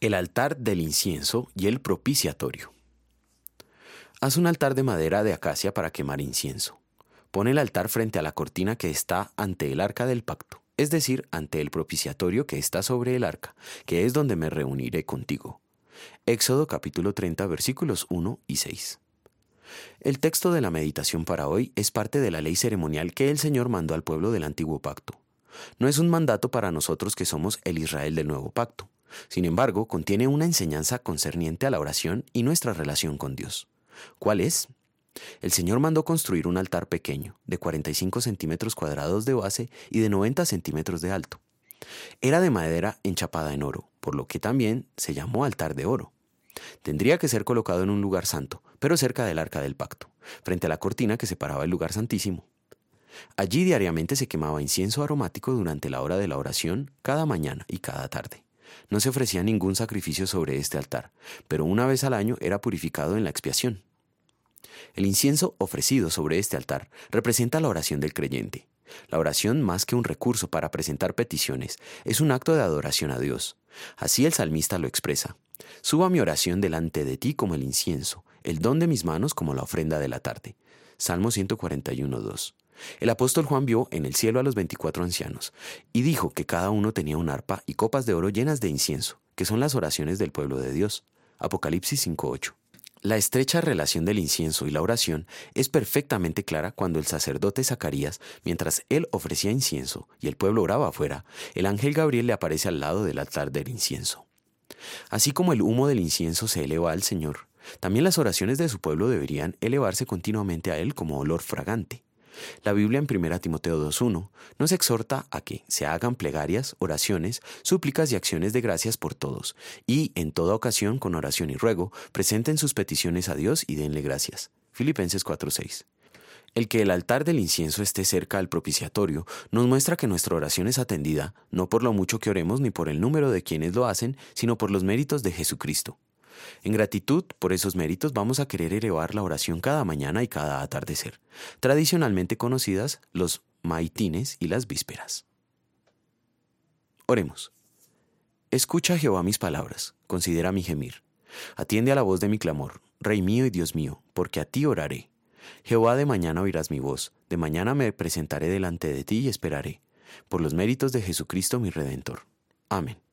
El altar del incienso y el propiciatorio. Haz un altar de madera de acacia para quemar incienso. Pon el altar frente a la cortina que está ante el arca del pacto, es decir, ante el propiciatorio que está sobre el arca, que es donde me reuniré contigo. Éxodo capítulo 30 versículos 1 y 6. El texto de la meditación para hoy es parte de la ley ceremonial que el Señor mandó al pueblo del antiguo pacto. No es un mandato para nosotros que somos el Israel del nuevo pacto. Sin embargo, contiene una enseñanza concerniente a la oración y nuestra relación con Dios. ¿Cuál es? El Señor mandó construir un altar pequeño, de 45 centímetros cuadrados de base y de 90 centímetros de alto. Era de madera enchapada en oro, por lo que también se llamó altar de oro. Tendría que ser colocado en un lugar santo, pero cerca del arca del pacto, frente a la cortina que separaba el lugar santísimo. Allí diariamente se quemaba incienso aromático durante la hora de la oración, cada mañana y cada tarde. No se ofrecía ningún sacrificio sobre este altar, pero una vez al año era purificado en la expiación. El incienso ofrecido sobre este altar representa la oración del creyente. La oración, más que un recurso para presentar peticiones, es un acto de adoración a Dios. Así el salmista lo expresa. Suba mi oración delante de ti como el incienso, el don de mis manos como la ofrenda de la tarde. Salmo 141.2. El apóstol Juan vio en el cielo a los veinticuatro ancianos y dijo que cada uno tenía un arpa y copas de oro llenas de incienso, que son las oraciones del pueblo de Dios. Apocalipsis 5.8. La estrecha relación del incienso y la oración es perfectamente clara cuando el sacerdote Zacarías, mientras él ofrecía incienso y el pueblo oraba afuera, el ángel Gabriel le aparece al lado del altar del incienso. Así como el humo del incienso se eleva al Señor, también las oraciones de su pueblo deberían elevarse continuamente a Él como olor fragante. La Biblia en 1 Timoteo 2.1 nos exhorta a que se hagan plegarias, oraciones, súplicas y acciones de gracias por todos, y en toda ocasión con oración y ruego presenten sus peticiones a Dios y denle gracias. Filipenses 4.6. El que el altar del incienso esté cerca al propiciatorio nos muestra que nuestra oración es atendida no por lo mucho que oremos ni por el número de quienes lo hacen, sino por los méritos de Jesucristo. En gratitud por esos méritos vamos a querer elevar la oración cada mañana y cada atardecer, tradicionalmente conocidas los maitines y las vísperas. Oremos. Escucha Jehová mis palabras, considera mi gemir. Atiende a la voz de mi clamor, Rey mío y Dios mío, porque a ti oraré. Jehová de mañana oirás mi voz, de mañana me presentaré delante de ti y esperaré, por los méritos de Jesucristo mi Redentor. Amén.